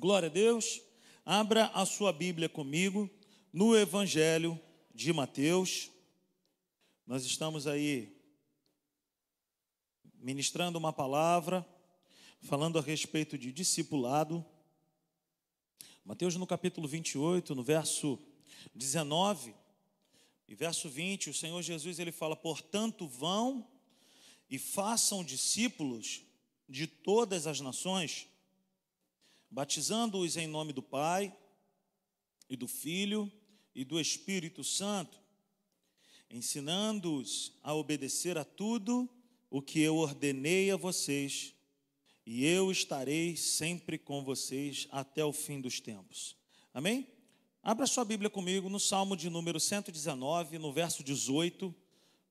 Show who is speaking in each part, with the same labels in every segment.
Speaker 1: Glória a Deus. Abra a sua Bíblia comigo no Evangelho de Mateus. Nós estamos aí ministrando uma palavra, falando a respeito de discipulado. Mateus no capítulo 28, no verso 19 e verso 20, o Senhor Jesus ele fala: "Portanto, vão e façam discípulos de todas as nações, batizando-os em nome do Pai e do Filho e do Espírito Santo, ensinando-os a obedecer a tudo o que eu ordenei a vocês, e eu estarei sempre com vocês até o fim dos tempos. Amém? Abra sua Bíblia comigo no Salmo de número 119, no verso 18.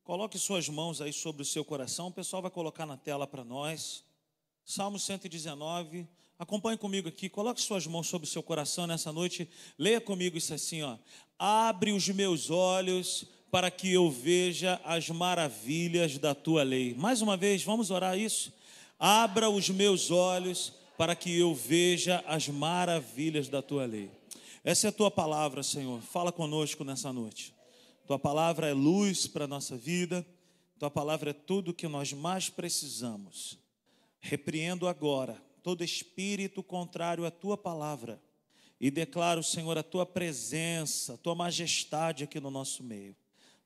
Speaker 1: Coloque suas mãos aí sobre o seu coração, o pessoal vai colocar na tela para nós. Salmo 119. Acompanhe comigo aqui, coloque suas mãos sobre o seu coração nessa noite. Leia comigo isso assim, ó. Abre os meus olhos para que eu veja as maravilhas da tua lei. Mais uma vez, vamos orar isso. Abra os meus olhos para que eu veja as maravilhas da tua lei. Essa é a tua palavra, Senhor. Fala conosco nessa noite. Tua palavra é luz para a nossa vida. Tua palavra é tudo que nós mais precisamos. Repreendo agora todo espírito contrário à tua palavra e declaro, Senhor, a tua presença, a tua majestade aqui no nosso meio,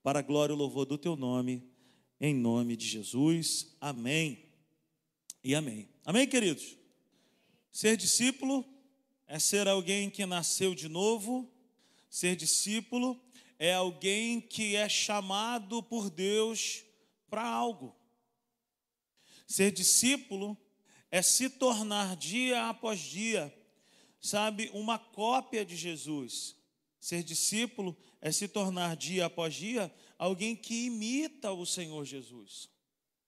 Speaker 1: para a glória e louvor do teu nome, em nome de Jesus. Amém e amém. Amém, queridos? Ser discípulo é ser alguém que nasceu de novo, ser discípulo é alguém que é chamado por Deus para algo. Ser discípulo é se tornar dia após dia, sabe, uma cópia de Jesus. Ser discípulo é se tornar dia após dia alguém que imita o Senhor Jesus.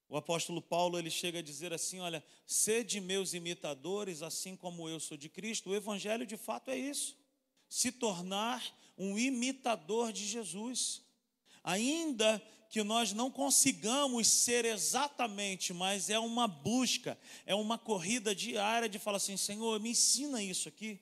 Speaker 1: O apóstolo Paulo ele chega a dizer assim: Olha, sede meus imitadores, assim como eu sou de Cristo. O evangelho de fato é isso: se tornar um imitador de Jesus. Ainda que nós não consigamos ser exatamente, mas é uma busca, é uma corrida diária de falar assim: Senhor, me ensina isso aqui.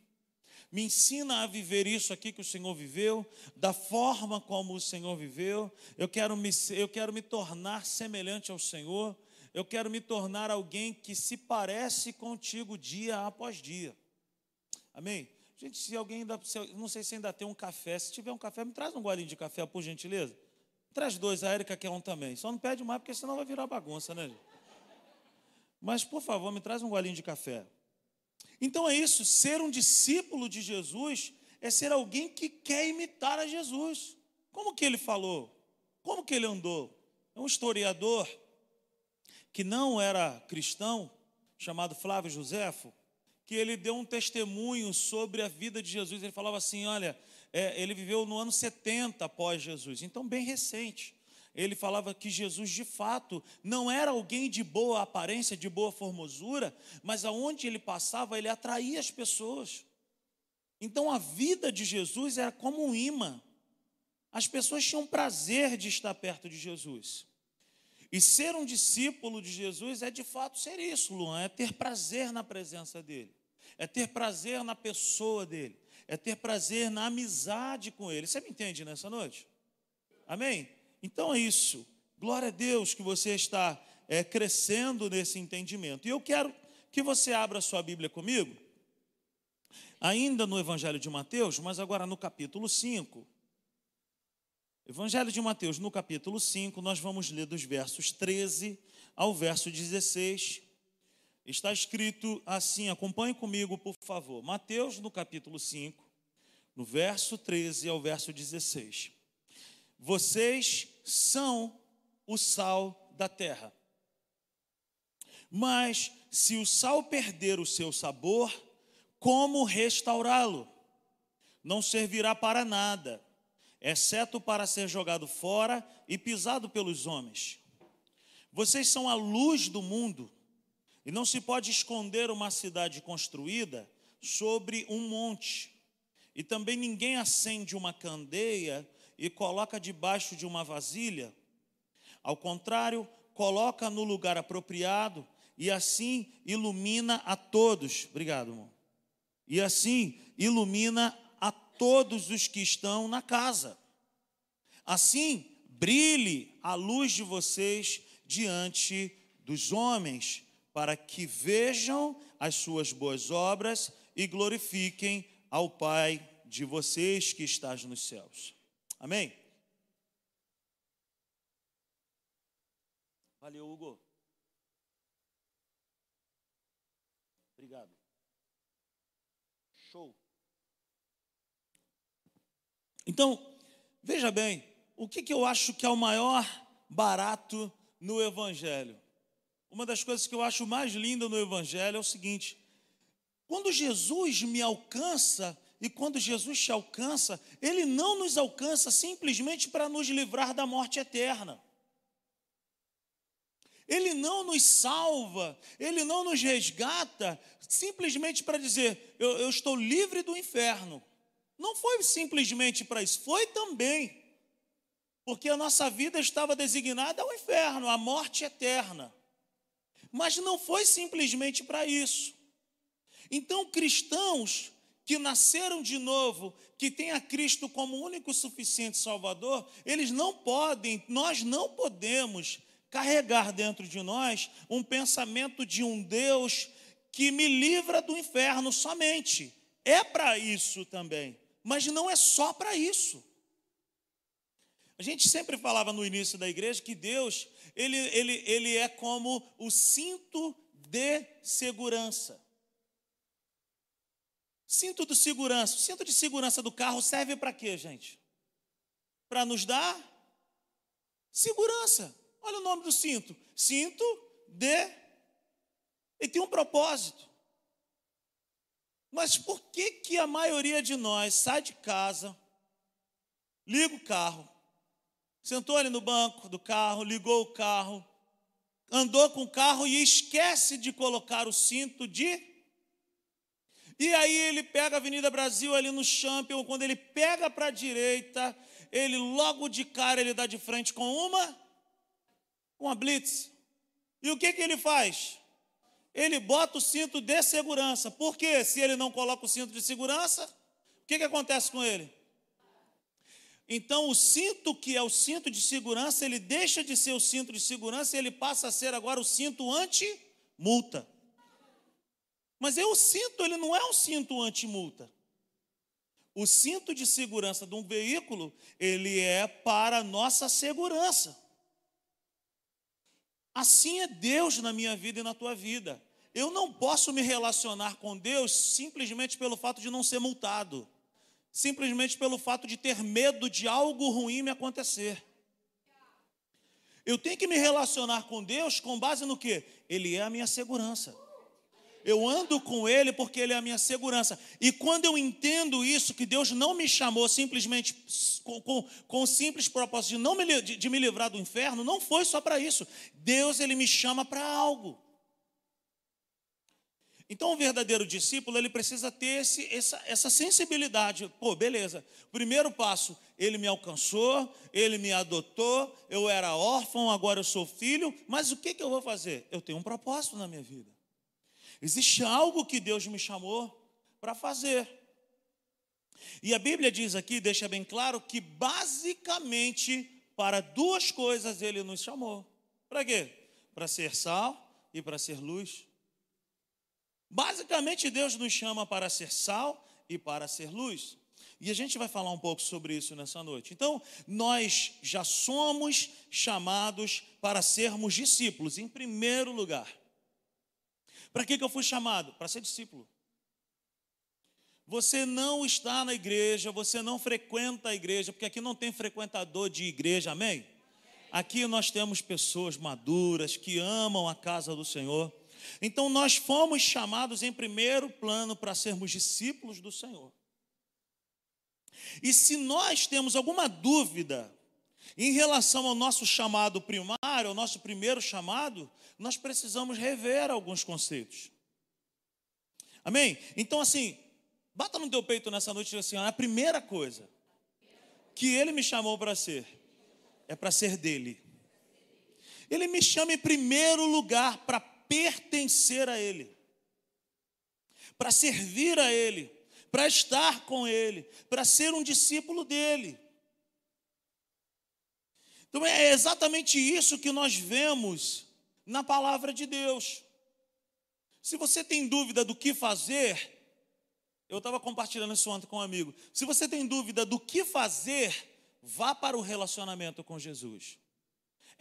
Speaker 1: Me ensina a viver isso aqui que o Senhor viveu, da forma como o Senhor viveu. Eu quero me, eu quero me tornar semelhante ao Senhor. Eu quero me tornar alguém que se parece contigo dia após dia. Amém? Gente, se alguém ainda, não sei se ainda tem um café, se tiver um café, me traz um golinho de café, por gentileza. Traz dois, a Érica quer um também. Só não pede mais, porque senão vai virar bagunça, né? Mas, por favor, me traz um golinho de café. Então é isso, ser um discípulo de Jesus é ser alguém que quer imitar a Jesus. Como que ele falou? Como que ele andou? É um historiador que não era cristão, chamado Flávio Josefo, que ele deu um testemunho sobre a vida de Jesus. Ele falava assim: olha, é, ele viveu no ano 70 após Jesus, então bem recente. Ele falava que Jesus de fato não era alguém de boa aparência, de boa formosura, mas aonde ele passava, ele atraía as pessoas. Então a vida de Jesus era como um imã. As pessoas tinham prazer de estar perto de Jesus. E ser um discípulo de Jesus é de fato ser isso, Luan, é ter prazer na presença dele, é ter prazer na pessoa dele é ter prazer na amizade com Ele. Você me entende nessa noite? Amém? Então é isso. Glória a Deus que você está é, crescendo nesse entendimento. E eu quero que você abra sua Bíblia comigo, ainda no Evangelho de Mateus, mas agora no capítulo 5. Evangelho de Mateus, no capítulo 5, nós vamos ler dos versos 13 ao verso 16. Está escrito assim, acompanhe comigo, por favor. Mateus, no capítulo 5, no verso 13 ao verso 16. Vocês são o sal da terra. Mas se o sal perder o seu sabor, como restaurá-lo? Não servirá para nada, exceto para ser jogado fora e pisado pelos homens. Vocês são a luz do mundo. E não se pode esconder uma cidade construída sobre um monte. E também ninguém acende uma candeia e coloca debaixo de uma vasilha. Ao contrário, coloca no lugar apropriado e assim ilumina a todos. Obrigado, irmão. e assim ilumina a todos os que estão na casa. Assim, brilhe a luz de vocês diante dos homens, para que vejam as suas boas obras e glorifiquem ao Pai de vocês que estás nos céus. Amém? Valeu, Hugo. Obrigado. Show. Então, veja bem, o que, que eu acho que é o maior barato no Evangelho? Uma das coisas que eu acho mais linda no Evangelho é o seguinte: quando Jesus me alcança, e quando Jesus te alcança, Ele não nos alcança simplesmente para nos livrar da morte eterna. Ele não nos salva, Ele não nos resgata simplesmente para dizer, eu, eu estou livre do inferno. Não foi simplesmente para isso, foi também. Porque a nossa vida estava designada ao inferno, à morte eterna. Mas não foi simplesmente para isso. Então, cristãos que nasceram de novo, que têm a Cristo como único suficiente Salvador, eles não podem, nós não podemos carregar dentro de nós um pensamento de um Deus que me livra do inferno somente. É para isso também, mas não é só para isso. A gente sempre falava no início da igreja que Deus, ele, ele, ele é como o cinto de segurança. Cinto de segurança. O cinto de segurança do carro serve para quê, gente? Para nos dar segurança. Olha o nome do cinto: cinto de. Ele tem um propósito. Mas por que, que a maioria de nós sai de casa, liga o carro, sentou ali no banco do carro, ligou o carro, andou com o carro e esquece de colocar o cinto de. E aí ele pega a Avenida Brasil ali no Champion, quando ele pega para a direita, ele logo de cara ele dá de frente com uma uma blitz. E o que, que ele faz? Ele bota o cinto de segurança. Por quê? Se ele não coloca o cinto de segurança, o que, que acontece com ele? Então, o cinto que é o cinto de segurança, ele deixa de ser o cinto de segurança e ele passa a ser agora o cinto anti-multa. Mas é o cinto, ele não é um cinto anti-multa. O cinto de segurança de um veículo, ele é para nossa segurança. Assim é Deus na minha vida e na tua vida. Eu não posso me relacionar com Deus simplesmente pelo fato de não ser multado, simplesmente pelo fato de ter medo de algo ruim me acontecer. Eu tenho que me relacionar com Deus com base no que? Ele é a minha segurança. Eu ando com Ele porque Ele é a minha segurança. E quando eu entendo isso, que Deus não me chamou simplesmente com, com, com o simples propósito de, não me, de, de me livrar do inferno, não foi só para isso. Deus, Ele me chama para algo. Então, o verdadeiro discípulo, ele precisa ter esse, essa, essa sensibilidade. Pô, beleza. Primeiro passo, ele me alcançou, ele me adotou, eu era órfão, agora eu sou filho, mas o que, que eu vou fazer? Eu tenho um propósito na minha vida. Existe algo que Deus me chamou para fazer. E a Bíblia diz aqui, deixa bem claro, que basicamente para duas coisas ele nos chamou. Para quê? Para ser sal e para ser luz. Basicamente, Deus nos chama para ser sal e para ser luz. E a gente vai falar um pouco sobre isso nessa noite. Então, nós já somos chamados para sermos discípulos, em primeiro lugar. Para que, que eu fui chamado? Para ser discípulo. Você não está na igreja, você não frequenta a igreja, porque aqui não tem frequentador de igreja, amém? Aqui nós temos pessoas maduras que amam a casa do Senhor. Então nós fomos chamados em primeiro plano para sermos discípulos do Senhor. E se nós temos alguma dúvida em relação ao nosso chamado primário, ao nosso primeiro chamado, nós precisamos rever alguns conceitos. Amém? Então, assim, bata no teu peito nessa noite e assim: a primeira coisa que Ele me chamou para ser é para ser dele. Ele me chama em primeiro lugar para pertencer a Ele para servir a Ele, para estar com Ele, para ser um discípulo dele. Então é exatamente isso que nós vemos na palavra de Deus. Se você tem dúvida do que fazer, eu estava compartilhando isso ontem com um amigo. Se você tem dúvida do que fazer, vá para o relacionamento com Jesus.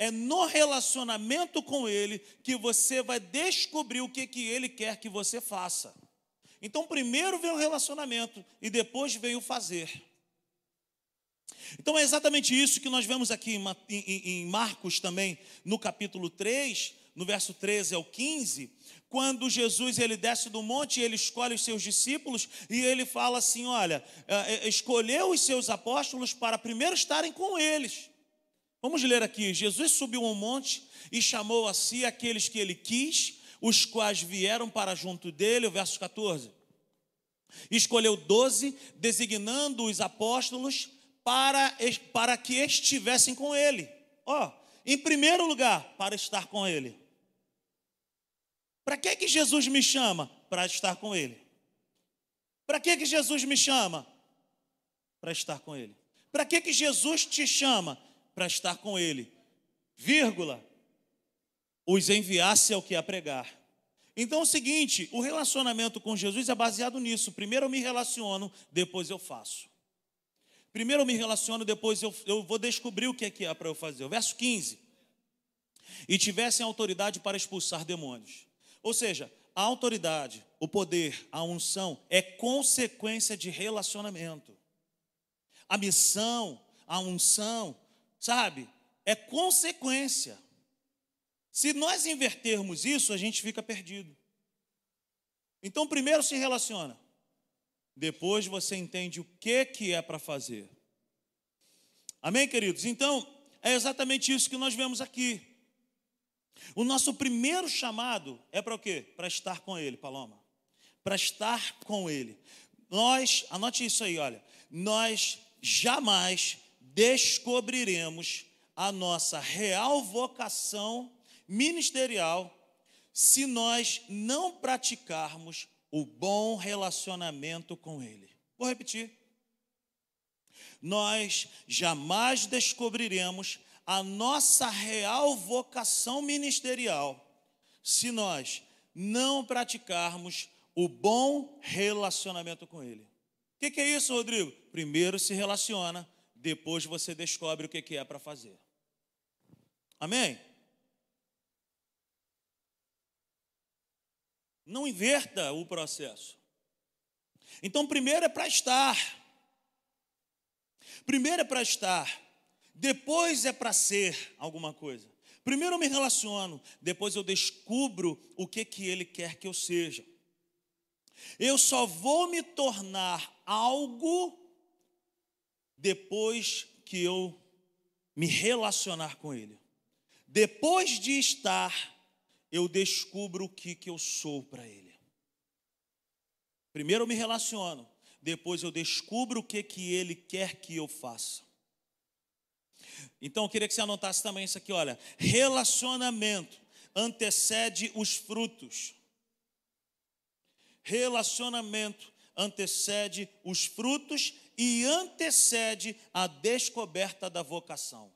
Speaker 1: É no relacionamento com Ele que você vai descobrir o que, que Ele quer que você faça. Então, primeiro vem o relacionamento e depois vem o fazer. Então, é exatamente isso que nós vemos aqui em Marcos também, no capítulo 3, no verso 13 ao 15, quando Jesus ele desce do monte, ele escolhe os seus discípulos e ele fala assim: olha, é, é, escolheu os seus apóstolos para primeiro estarem com eles. Vamos ler aqui: Jesus subiu um monte e chamou a si aqueles que ele quis, os quais vieram para junto dele, o verso 14. Escolheu doze, designando os apóstolos para, para que estivessem com ele. Ó, oh, em primeiro lugar, para estar com ele. Para que que Jesus me chama? Para estar com ele. Para que que Jesus me chama? Para estar com ele. Para que que Jesus te chama? Para estar com ele. Vírgula. Os enviasse ao que a pregar. Então é o seguinte, o relacionamento com Jesus é baseado nisso. Primeiro eu me relaciono, depois eu faço. Primeiro eu me relaciono, depois eu, eu vou descobrir o que é que é para eu fazer. O verso 15. E tivessem autoridade para expulsar demônios. Ou seja, a autoridade, o poder, a unção é consequência de relacionamento. A missão, a unção, sabe, é consequência. Se nós invertermos isso, a gente fica perdido. Então, primeiro se relaciona, depois você entende o que, que é para fazer. Amém, queridos? Então, é exatamente isso que nós vemos aqui. O nosso primeiro chamado é para o quê? Para estar com Ele, Paloma. Para estar com Ele. Nós, anote isso aí, olha. Nós jamais descobriremos a nossa real vocação ministerial se nós não praticarmos o bom relacionamento com Ele. Vou repetir. Nós jamais descobriremos a nossa real vocação ministerial se nós não praticarmos o bom relacionamento com Ele. O que, que, é isso, Rodrigo? Primeiro se relaciona, depois você descobre o que, é para fazer. Amém? Não inverta o processo. Então, primeiro é para estar. Primeiro é para estar. Depois é para ser alguma coisa. Primeiro eu me relaciono, depois eu descubro o que que ele quer que eu seja. Eu só vou me tornar algo depois que eu me relacionar com ele. Depois de estar, eu descubro o que que eu sou para ele. Primeiro eu me relaciono, depois eu descubro o que que ele quer que eu faça. Então eu queria que você anotasse também isso aqui, olha. Relacionamento antecede os frutos. Relacionamento antecede os frutos e antecede a descoberta da vocação.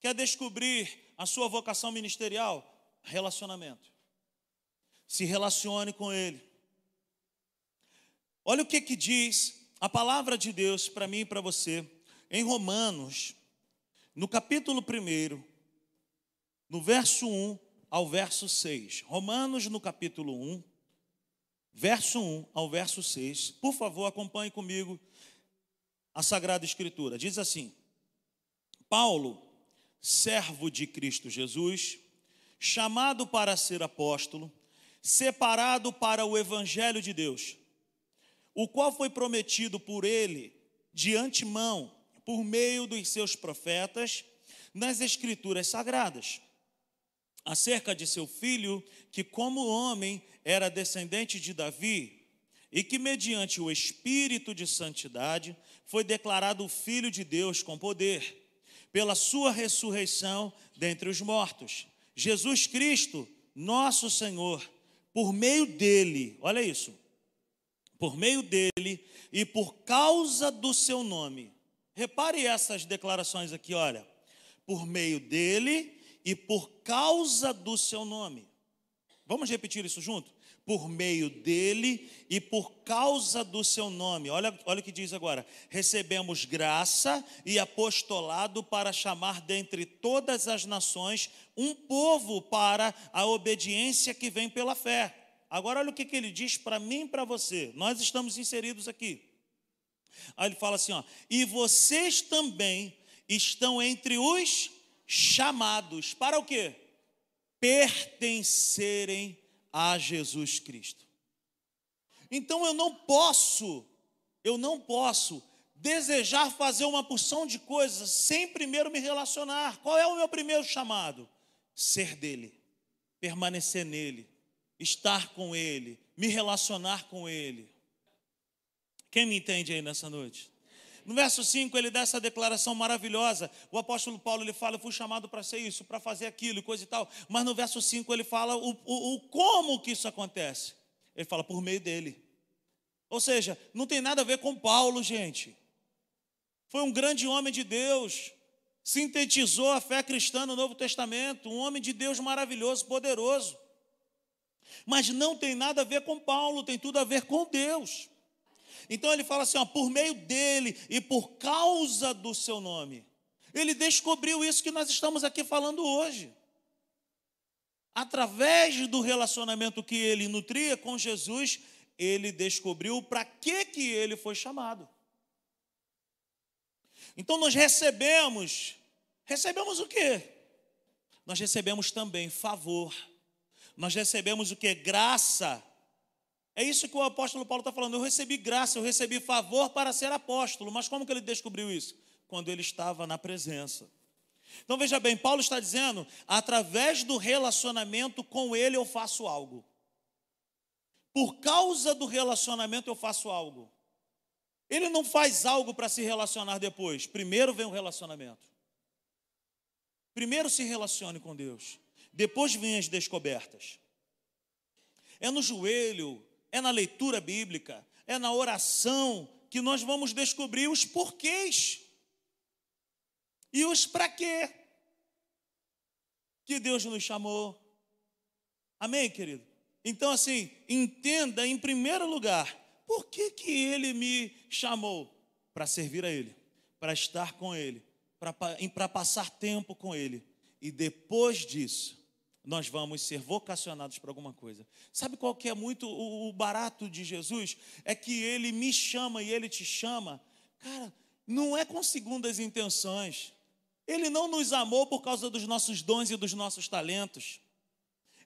Speaker 1: Quer descobrir a sua vocação ministerial? Relacionamento. Se relacione com Ele. Olha o que, que diz a palavra de Deus para mim e para você em Romanos, no capítulo 1, no verso 1 ao verso 6. Romanos, no capítulo 1, verso 1 ao verso 6. Por favor, acompanhe comigo a Sagrada Escritura. Diz assim: Paulo, servo de Cristo Jesus, chamado para ser apóstolo, separado para o evangelho de Deus, o qual foi prometido por ele de antemão por meio dos seus profetas nas Escrituras Sagradas, acerca de seu filho, que, como homem, era descendente de Davi, e que, mediante o Espírito de Santidade, foi declarado Filho de Deus com poder, pela sua ressurreição dentre os mortos. Jesus Cristo, nosso Senhor, por meio dele, olha isso, por meio dele e por causa do seu nome. Repare essas declarações aqui, olha. Por meio dele e por causa do seu nome. Vamos repetir isso junto? por meio dele e por causa do seu nome. Olha, olha o que diz agora: recebemos graça e apostolado para chamar dentre todas as nações um povo para a obediência que vem pela fé. Agora, olha o que, que ele diz para mim e para você. Nós estamos inseridos aqui. Aí ele fala assim: ó, e vocês também estão entre os chamados para o quê? Pertencerem a Jesus Cristo. Então eu não posso, eu não posso desejar fazer uma porção de coisas sem primeiro me relacionar. Qual é o meu primeiro chamado? Ser dele, permanecer nele, estar com ele, me relacionar com ele. Quem me entende aí nessa noite? No verso 5, ele dá essa declaração maravilhosa. O apóstolo Paulo ele fala: Eu fui chamado para ser isso, para fazer aquilo e coisa e tal. Mas no verso 5 ele fala o, o, o como que isso acontece. Ele fala por meio dele. Ou seja, não tem nada a ver com Paulo, gente. Foi um grande homem de Deus, sintetizou a fé cristã no Novo Testamento, um homem de Deus maravilhoso, poderoso. Mas não tem nada a ver com Paulo, tem tudo a ver com Deus. Então ele fala assim: ó, por meio dele e por causa do seu nome. Ele descobriu isso que nós estamos aqui falando hoje. Através do relacionamento que ele nutria com Jesus, ele descobriu para que que ele foi chamado. Então nós recebemos, recebemos o quê? Nós recebemos também favor. Nós recebemos o que? Graça é isso que o apóstolo Paulo está falando. Eu recebi graça, eu recebi favor para ser apóstolo. Mas como que ele descobriu isso? Quando ele estava na presença. Então veja bem, Paulo está dizendo: através do relacionamento com ele eu faço algo. Por causa do relacionamento eu faço algo. Ele não faz algo para se relacionar depois. Primeiro vem o relacionamento. Primeiro se relacione com Deus. Depois vem as descobertas. É no joelho, é na leitura bíblica, é na oração que nós vamos descobrir os porquês e os para quê que Deus nos chamou. Amém, querido? Então, assim, entenda em primeiro lugar, por que, que Ele me chamou? Para servir a Ele, para estar com Ele, para passar tempo com Ele. E depois disso, nós vamos ser vocacionados para alguma coisa. Sabe qual que é muito o, barato de Jesus? É que ele me chama e ele te chama. Cara, não é com segundas intenções. Ele não nos amou por causa dos nossos dons e dos nossos talentos.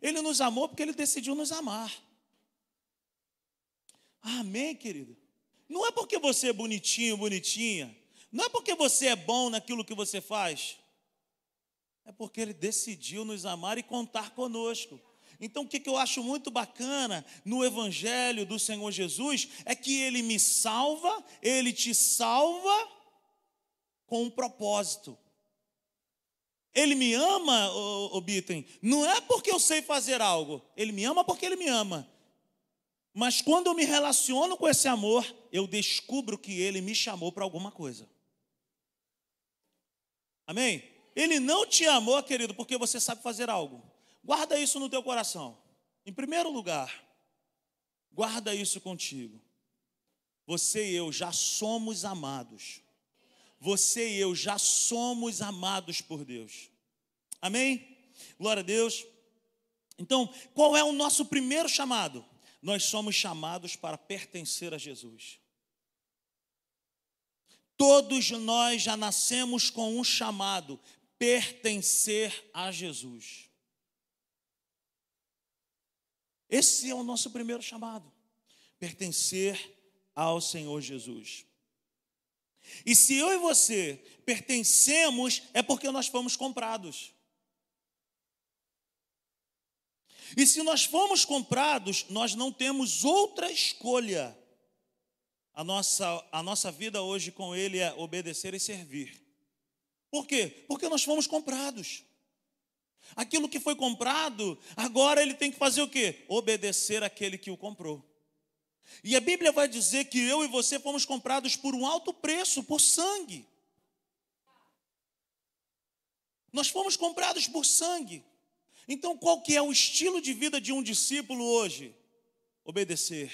Speaker 1: Ele nos amou porque ele decidiu nos amar. Amém, querido? Não é porque você é bonitinho, bonitinha. Não é porque você é bom naquilo que você faz. É porque Ele decidiu nos amar e contar conosco. Então, o que eu acho muito bacana no Evangelho do Senhor Jesus é que Ele me salva, Ele te salva com um propósito. Ele me ama, o Bitten, não é porque eu sei fazer algo, Ele me ama porque Ele me ama. Mas quando eu me relaciono com esse amor, eu descubro que Ele me chamou para alguma coisa. Amém? Ele não te amou, querido, porque você sabe fazer algo. Guarda isso no teu coração. Em primeiro lugar, guarda isso contigo. Você e eu já somos amados. Você e eu já somos amados por Deus. Amém? Glória a Deus. Então, qual é o nosso primeiro chamado? Nós somos chamados para pertencer a Jesus. Todos nós já nascemos com um chamado pertencer a Jesus. Esse é o nosso primeiro chamado, pertencer ao Senhor Jesus. E se eu e você pertencemos, é porque nós fomos comprados. E se nós fomos comprados, nós não temos outra escolha. A nossa, a nossa vida hoje com Ele é obedecer e servir. Por quê? Porque nós fomos comprados. Aquilo que foi comprado, agora ele tem que fazer o quê? Obedecer aquele que o comprou. E a Bíblia vai dizer que eu e você fomos comprados por um alto preço, por sangue. Nós fomos comprados por sangue. Então, qual que é o estilo de vida de um discípulo hoje? Obedecer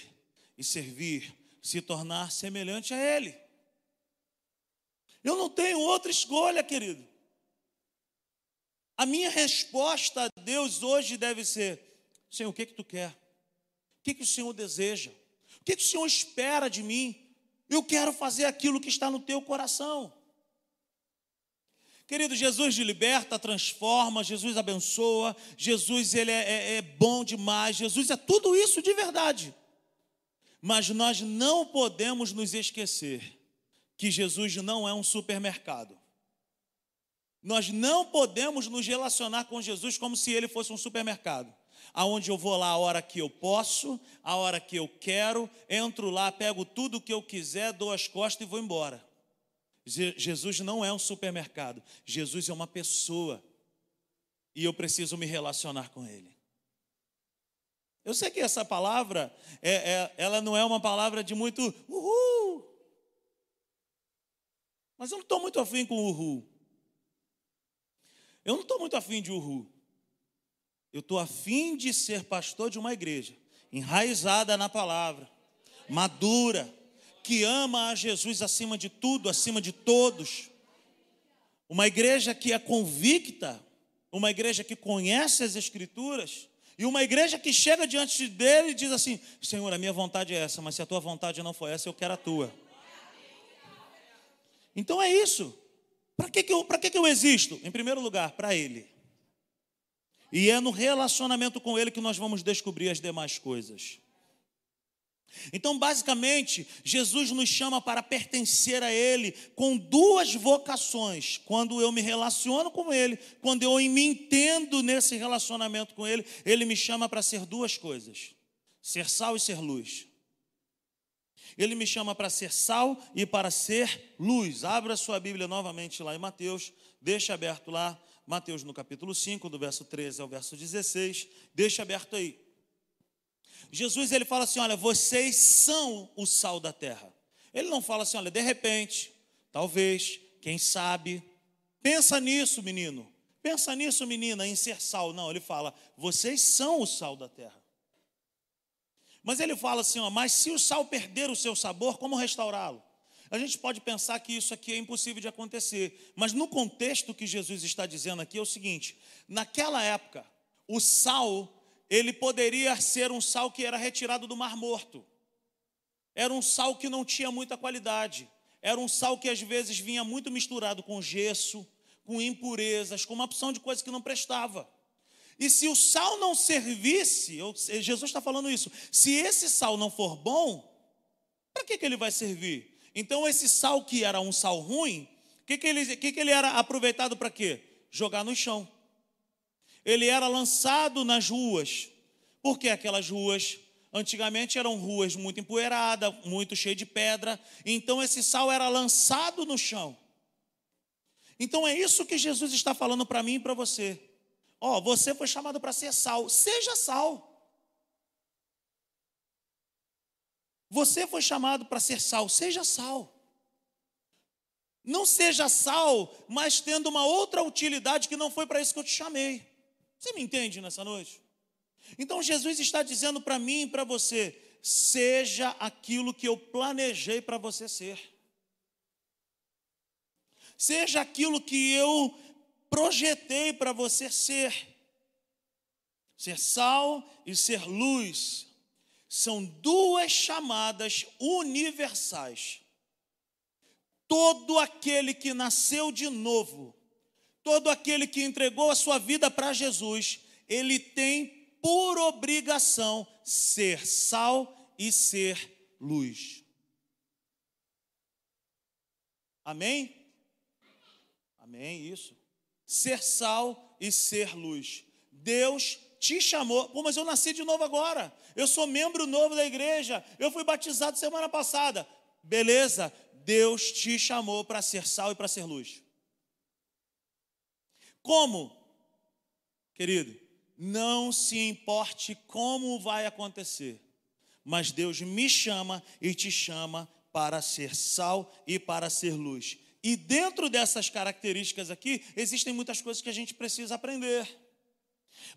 Speaker 1: e servir, se tornar semelhante a ele. Eu não tenho outra escolha, querido. A minha resposta a Deus hoje deve ser: Senhor, o que que tu quer? O que que o Senhor deseja? O que que o Senhor espera de mim? Eu quero fazer aquilo que está no teu coração. Querido, Jesus te liberta, transforma, Jesus abençoa, Jesus ele é, é, é bom demais, Jesus é tudo isso de verdade. Mas nós não podemos nos esquecer que Jesus não é um supermercado. Nós não podemos nos relacionar com Jesus como se ele fosse um supermercado, aonde eu vou lá a hora que eu posso, a hora que eu quero, entro lá, pego tudo o que eu quiser, dou as costas e vou embora. Jesus não é um supermercado, Jesus é uma pessoa e eu preciso me relacionar com Ele. Eu sei que essa palavra, é, é, ela não é uma palavra de muito uhul, mas eu não estou muito afim com uhul. Eu não estou muito afim de uhul. Eu estou afim de ser pastor de uma igreja, enraizada na palavra, madura, que ama a Jesus acima de tudo, acima de todos. Uma igreja que é convicta, uma igreja que conhece as Escrituras, e uma igreja que chega diante dele e diz assim: Senhor, a minha vontade é essa, mas se a tua vontade não for essa, eu quero a tua. Então é isso. Para que, que, eu, que, que eu existo? Em primeiro lugar, para Ele. E é no relacionamento com Ele que nós vamos descobrir as demais coisas. Então, basicamente, Jesus nos chama para pertencer a Ele com duas vocações. Quando eu me relaciono com Ele, quando eu me entendo nesse relacionamento com Ele, Ele me chama para ser duas coisas: ser sal e ser luz. Ele me chama para ser sal e para ser luz. Abra sua Bíblia novamente lá em Mateus, deixa aberto lá, Mateus no capítulo 5, do verso 13 ao verso 16, deixa aberto aí. Jesus ele fala assim: olha, vocês são o sal da terra. Ele não fala assim, olha, de repente, talvez, quem sabe. Pensa nisso, menino. Pensa nisso, menina, em ser sal. Não, ele fala, vocês são o sal da terra. Mas ele fala assim: ó, mas se o sal perder o seu sabor, como restaurá-lo? A gente pode pensar que isso aqui é impossível de acontecer, mas no contexto que Jesus está dizendo aqui é o seguinte: naquela época, o sal, ele poderia ser um sal que era retirado do Mar Morto, era um sal que não tinha muita qualidade, era um sal que às vezes vinha muito misturado com gesso, com impurezas, com uma opção de coisa que não prestava. E se o sal não servisse, Jesus está falando isso, se esse sal não for bom, para que, que ele vai servir? Então, esse sal que era um sal ruim, o que, que, ele, que, que ele era aproveitado para quê? Jogar no chão. Ele era lançado nas ruas, porque aquelas ruas antigamente eram ruas muito empoeiradas, muito cheias de pedra, então esse sal era lançado no chão. Então é isso que Jesus está falando para mim e para você. Ó, oh, você foi chamado para ser sal, seja sal. Você foi chamado para ser sal, seja sal. Não seja sal, mas tendo uma outra utilidade que não foi para isso que eu te chamei. Você me entende nessa noite? Então Jesus está dizendo para mim e para você: seja aquilo que eu planejei para você ser. Seja aquilo que eu projetei para você ser. Ser sal e ser luz são duas chamadas universais. Todo aquele que nasceu de novo, todo aquele que entregou a sua vida para Jesus, ele tem por obrigação ser sal e ser luz. Amém? Amém, isso ser sal e ser luz. Deus te chamou. Pô, mas eu nasci de novo agora. Eu sou membro novo da igreja. Eu fui batizado semana passada. Beleza, Deus te chamou para ser sal e para ser luz. Como? Querido, não se importe como vai acontecer, mas Deus me chama e te chama para ser sal e para ser luz. E dentro dessas características aqui, existem muitas coisas que a gente precisa aprender.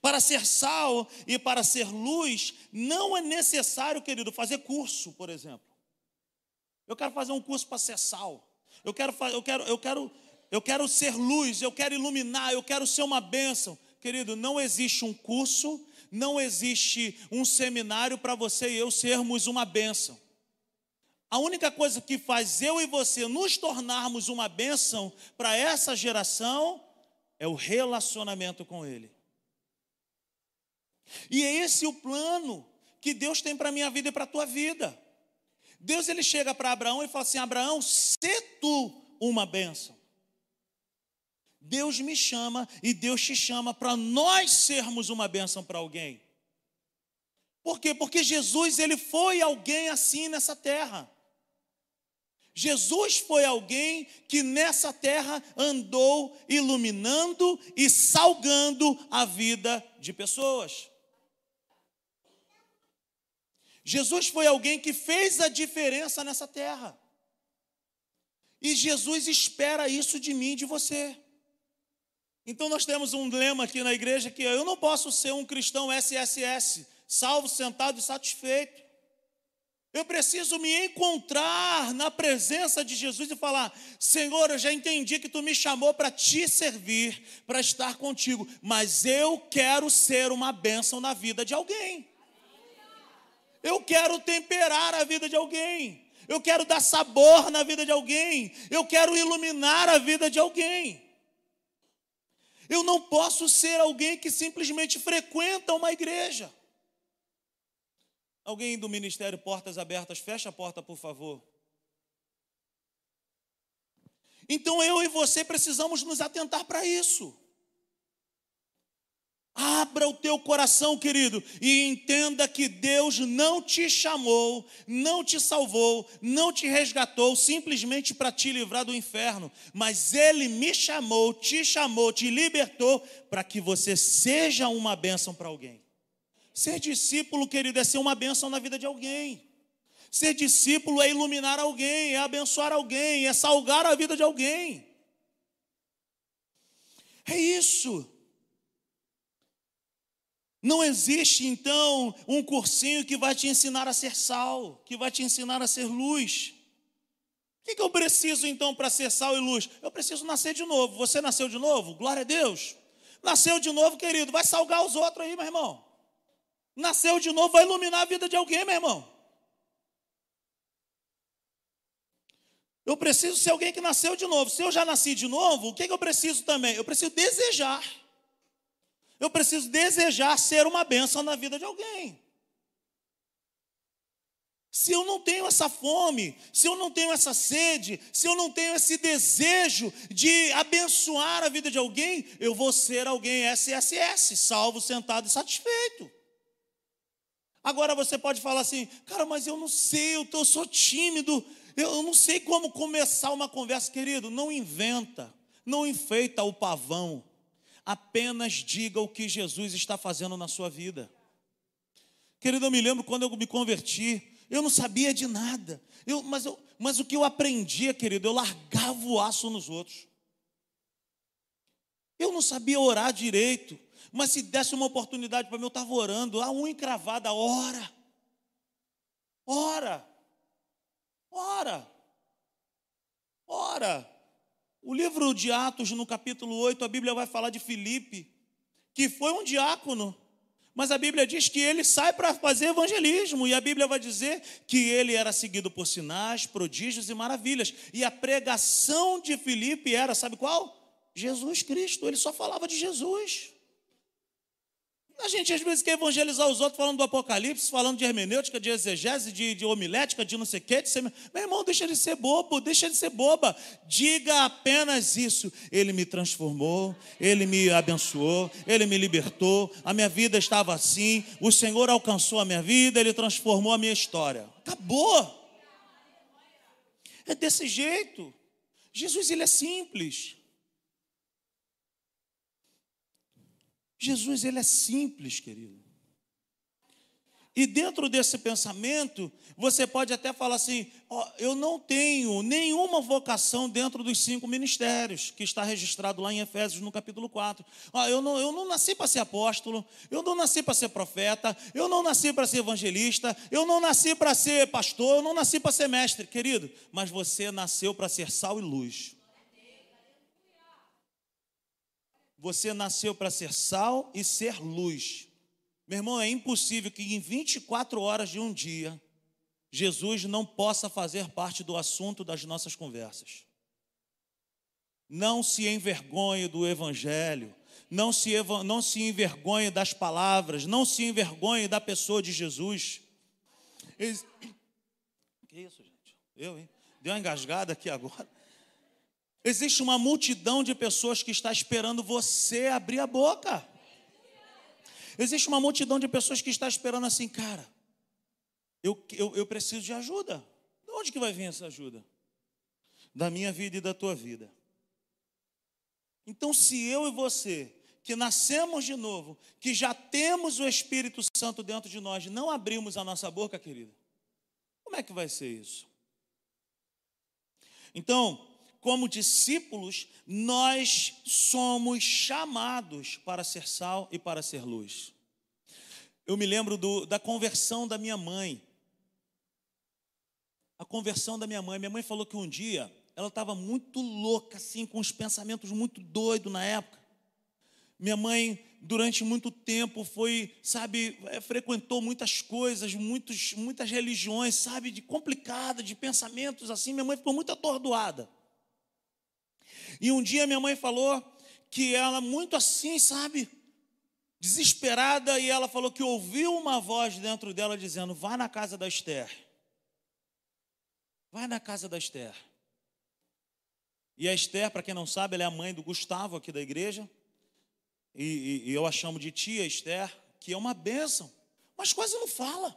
Speaker 1: Para ser sal e para ser luz, não é necessário, querido, fazer curso, por exemplo. Eu quero fazer um curso para ser sal. Eu quero, eu quero, eu quero, eu quero ser luz, eu quero iluminar, eu quero ser uma bênção. Querido, não existe um curso, não existe um seminário para você e eu sermos uma bênção. A única coisa que faz eu e você nos tornarmos uma bênção para essa geração é o relacionamento com Ele. E é esse o plano que Deus tem para a minha vida e para a tua vida. Deus ele chega para Abraão e fala assim: Abraão, se tu uma bênção. Deus me chama e Deus te chama para nós sermos uma bênção para alguém. Por quê? Porque Jesus ele foi alguém assim nessa terra. Jesus foi alguém que nessa terra andou iluminando e salgando a vida de pessoas. Jesus foi alguém que fez a diferença nessa terra. E Jesus espera isso de mim de você. Então nós temos um lema aqui na igreja que eu não posso ser um cristão SSS, salvo, sentado e satisfeito. Eu preciso me encontrar na presença de Jesus e falar: Senhor, eu já entendi que tu me chamou para te servir, para estar contigo, mas eu quero ser uma bênção na vida de alguém. Eu quero temperar a vida de alguém. Eu quero dar sabor na vida de alguém. Eu quero iluminar a vida de alguém. Eu não posso ser alguém que simplesmente frequenta uma igreja. Alguém do Ministério Portas Abertas, fecha a porta, por favor. Então eu e você precisamos nos atentar para isso. Abra o teu coração, querido, e entenda que Deus não te chamou, não te salvou, não te resgatou simplesmente para te livrar do inferno, mas Ele me chamou, te chamou, te libertou para que você seja uma bênção para alguém. Ser discípulo, querido, é ser uma bênção na vida de alguém. Ser discípulo é iluminar alguém, é abençoar alguém, é salgar a vida de alguém. É isso. Não existe então um cursinho que vai te ensinar a ser sal, que vai te ensinar a ser luz. O que, eu preciso então para ser sal e luz? Eu preciso nascer de novo. Você nasceu de novo? Glória a Deus. Nasceu de novo, querido. Vai salgar os outros aí, meu irmão. Nasceu de novo, vai iluminar a vida de alguém, meu irmão. Eu preciso ser alguém que nasceu de novo. Se eu já nasci de novo, o que, que eu preciso também? Eu preciso desejar. Eu preciso desejar ser uma bênção na vida de alguém. Se eu não tenho essa fome, se eu não tenho essa sede, se eu não tenho esse desejo de abençoar a vida de alguém, eu vou ser alguém SSS, salvo, sentado e satisfeito. Agora você pode falar assim, cara, mas eu não sei, eu, tô, eu sou tímido, eu não sei como começar uma conversa, querido. Não inventa, não enfeita o pavão, apenas diga o que Jesus está fazendo na sua vida. Querido, eu me lembro quando eu me converti, eu não sabia de nada, eu, mas, eu, mas o que eu aprendia, querido, eu largava o aço nos outros. Eu não sabia orar direito, mas se desse uma oportunidade para mim, eu estava orando, a unha encravada, ora, ora, ora, ora. O livro de Atos, no capítulo 8, a Bíblia vai falar de Filipe, que foi um diácono, mas a Bíblia diz que ele sai para fazer evangelismo, e a Bíblia vai dizer que ele era seguido por sinais, prodígios e maravilhas, e a pregação de Filipe era, sabe qual? Jesus Cristo, ele só falava de Jesus. A gente às vezes quer evangelizar os outros falando do Apocalipse, falando de hermenêutica, de exegese, de, de homilética, de não sei o quê. Meu irmão, deixa de ser bobo, deixa de ser boba. Diga apenas isso. Ele me transformou, ele me abençoou, ele me libertou. A minha vida estava assim. O Senhor alcançou a minha vida, ele transformou a minha história. Acabou. É desse jeito. Jesus, ele é simples. Jesus, ele é simples, querido. E dentro desse pensamento, você pode até falar assim: ó, eu não tenho nenhuma vocação dentro dos cinco ministérios, que está registrado lá em Efésios no capítulo 4. Ó, eu, não, eu não nasci para ser apóstolo, eu não nasci para ser profeta, eu não nasci para ser evangelista, eu não nasci para ser pastor, eu não nasci para ser mestre, querido, mas você nasceu para ser sal e luz. Você nasceu para ser sal e ser luz. Meu irmão, é impossível que em 24 horas de um dia, Jesus não possa fazer parte do assunto das nossas conversas. Não se envergonhe do Evangelho, não se, não se envergonhe das palavras, não se envergonhe da pessoa de Jesus. Que isso, gente? Eu, hein? Deu uma engasgada aqui agora. Existe uma multidão de pessoas que está esperando você abrir a boca. Existe uma multidão de pessoas que está esperando assim, cara, eu, eu, eu preciso de ajuda. De onde que vai vir essa ajuda? Da minha vida e da tua vida. Então, se eu e você, que nascemos de novo, que já temos o Espírito Santo dentro de nós, não abrimos a nossa boca, querido, como é que vai ser isso? Então, como discípulos, nós somos chamados para ser sal e para ser luz. Eu me lembro do, da conversão da minha mãe. A conversão da minha mãe. Minha mãe falou que um dia ela estava muito louca, assim, com os pensamentos muito doidos na época. Minha mãe, durante muito tempo, foi, sabe, é, frequentou muitas coisas, muitos, muitas religiões, sabe, de complicada, de pensamentos assim. Minha mãe ficou muito atordoada. E um dia minha mãe falou que ela, muito assim, sabe, desesperada, e ela falou que ouviu uma voz dentro dela dizendo: Vá na casa da Esther. Vai na casa da Esther. E a Esther, para quem não sabe, ela é a mãe do Gustavo aqui da igreja. E, e, e eu a chamo de tia Esther, que é uma bênção, mas quase não fala.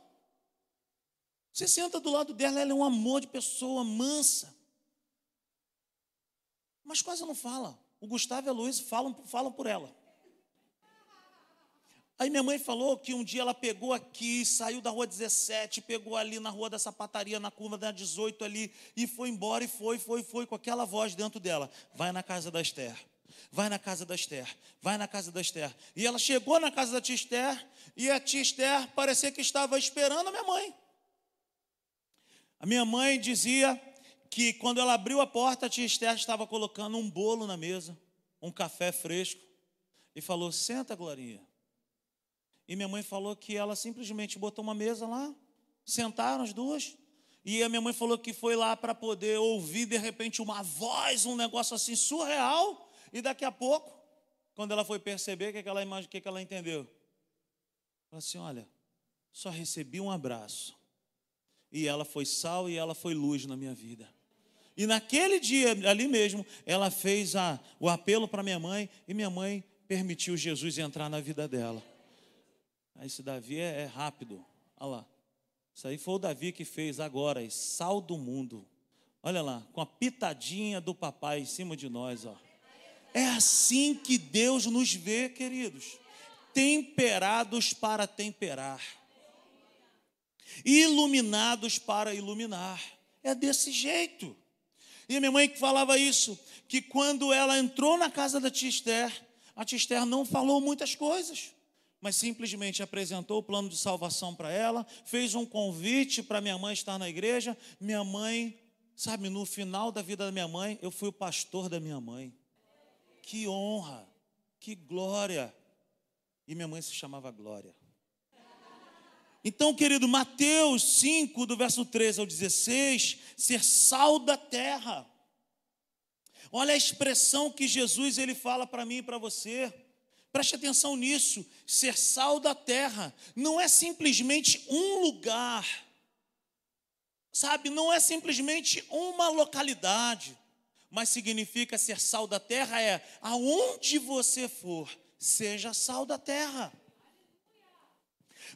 Speaker 1: Você senta do lado dela, ela é um amor de pessoa, mansa mas quase não fala. O Gustavo e a Luiz falam, falam por ela. Aí minha mãe falou que um dia ela pegou aqui, saiu da rua 17, pegou ali na rua da sapataria, na curva da 18 ali, e foi embora, e foi, foi, foi, com aquela voz dentro dela. Vai na casa da Esther. Vai na casa da Esther, vai na casa da Esther. E ela chegou na casa da tia Esther, e a tia Esther parecia que estava esperando a minha mãe. A minha mãe dizia que quando ela abriu a porta, a tia Esther estava colocando um bolo na mesa, um café fresco, e falou: Senta, Glorinha. E minha mãe falou que ela simplesmente botou uma mesa lá, sentaram as duas, e a minha mãe falou que foi lá para poder ouvir de repente uma voz, um negócio assim surreal, e daqui a pouco, quando ela foi perceber, o que, que, ela, que, que ela entendeu? Falou assim: Olha, só recebi um abraço, e ela foi sal e ela foi luz na minha vida. E naquele dia, ali mesmo, ela fez a, o apelo para minha mãe e minha mãe permitiu Jesus entrar na vida dela. Esse Davi é, é rápido. Olha lá. Isso aí foi o Davi que fez agora, sal do mundo. Olha lá, com a pitadinha do papai em cima de nós, ó. É assim que Deus nos vê, queridos. Temperados para temperar. Iluminados para iluminar. É desse jeito. E a minha mãe que falava isso, que quando ela entrou na casa da tia Esther, a tia Esther não falou muitas coisas, mas simplesmente apresentou o plano de salvação para ela, fez um convite para minha mãe estar na igreja. Minha mãe, sabe, no final da vida da minha mãe, eu fui o pastor da minha mãe. Que honra, que glória. E minha mãe se chamava Glória. Então, querido, Mateus 5, do verso 13 ao 16, ser sal da terra. Olha a expressão que Jesus ele fala para mim e para você. Preste atenção nisso. Ser sal da terra não é simplesmente um lugar. Sabe, não é simplesmente uma localidade, mas significa ser sal da terra é aonde você for, seja sal da terra.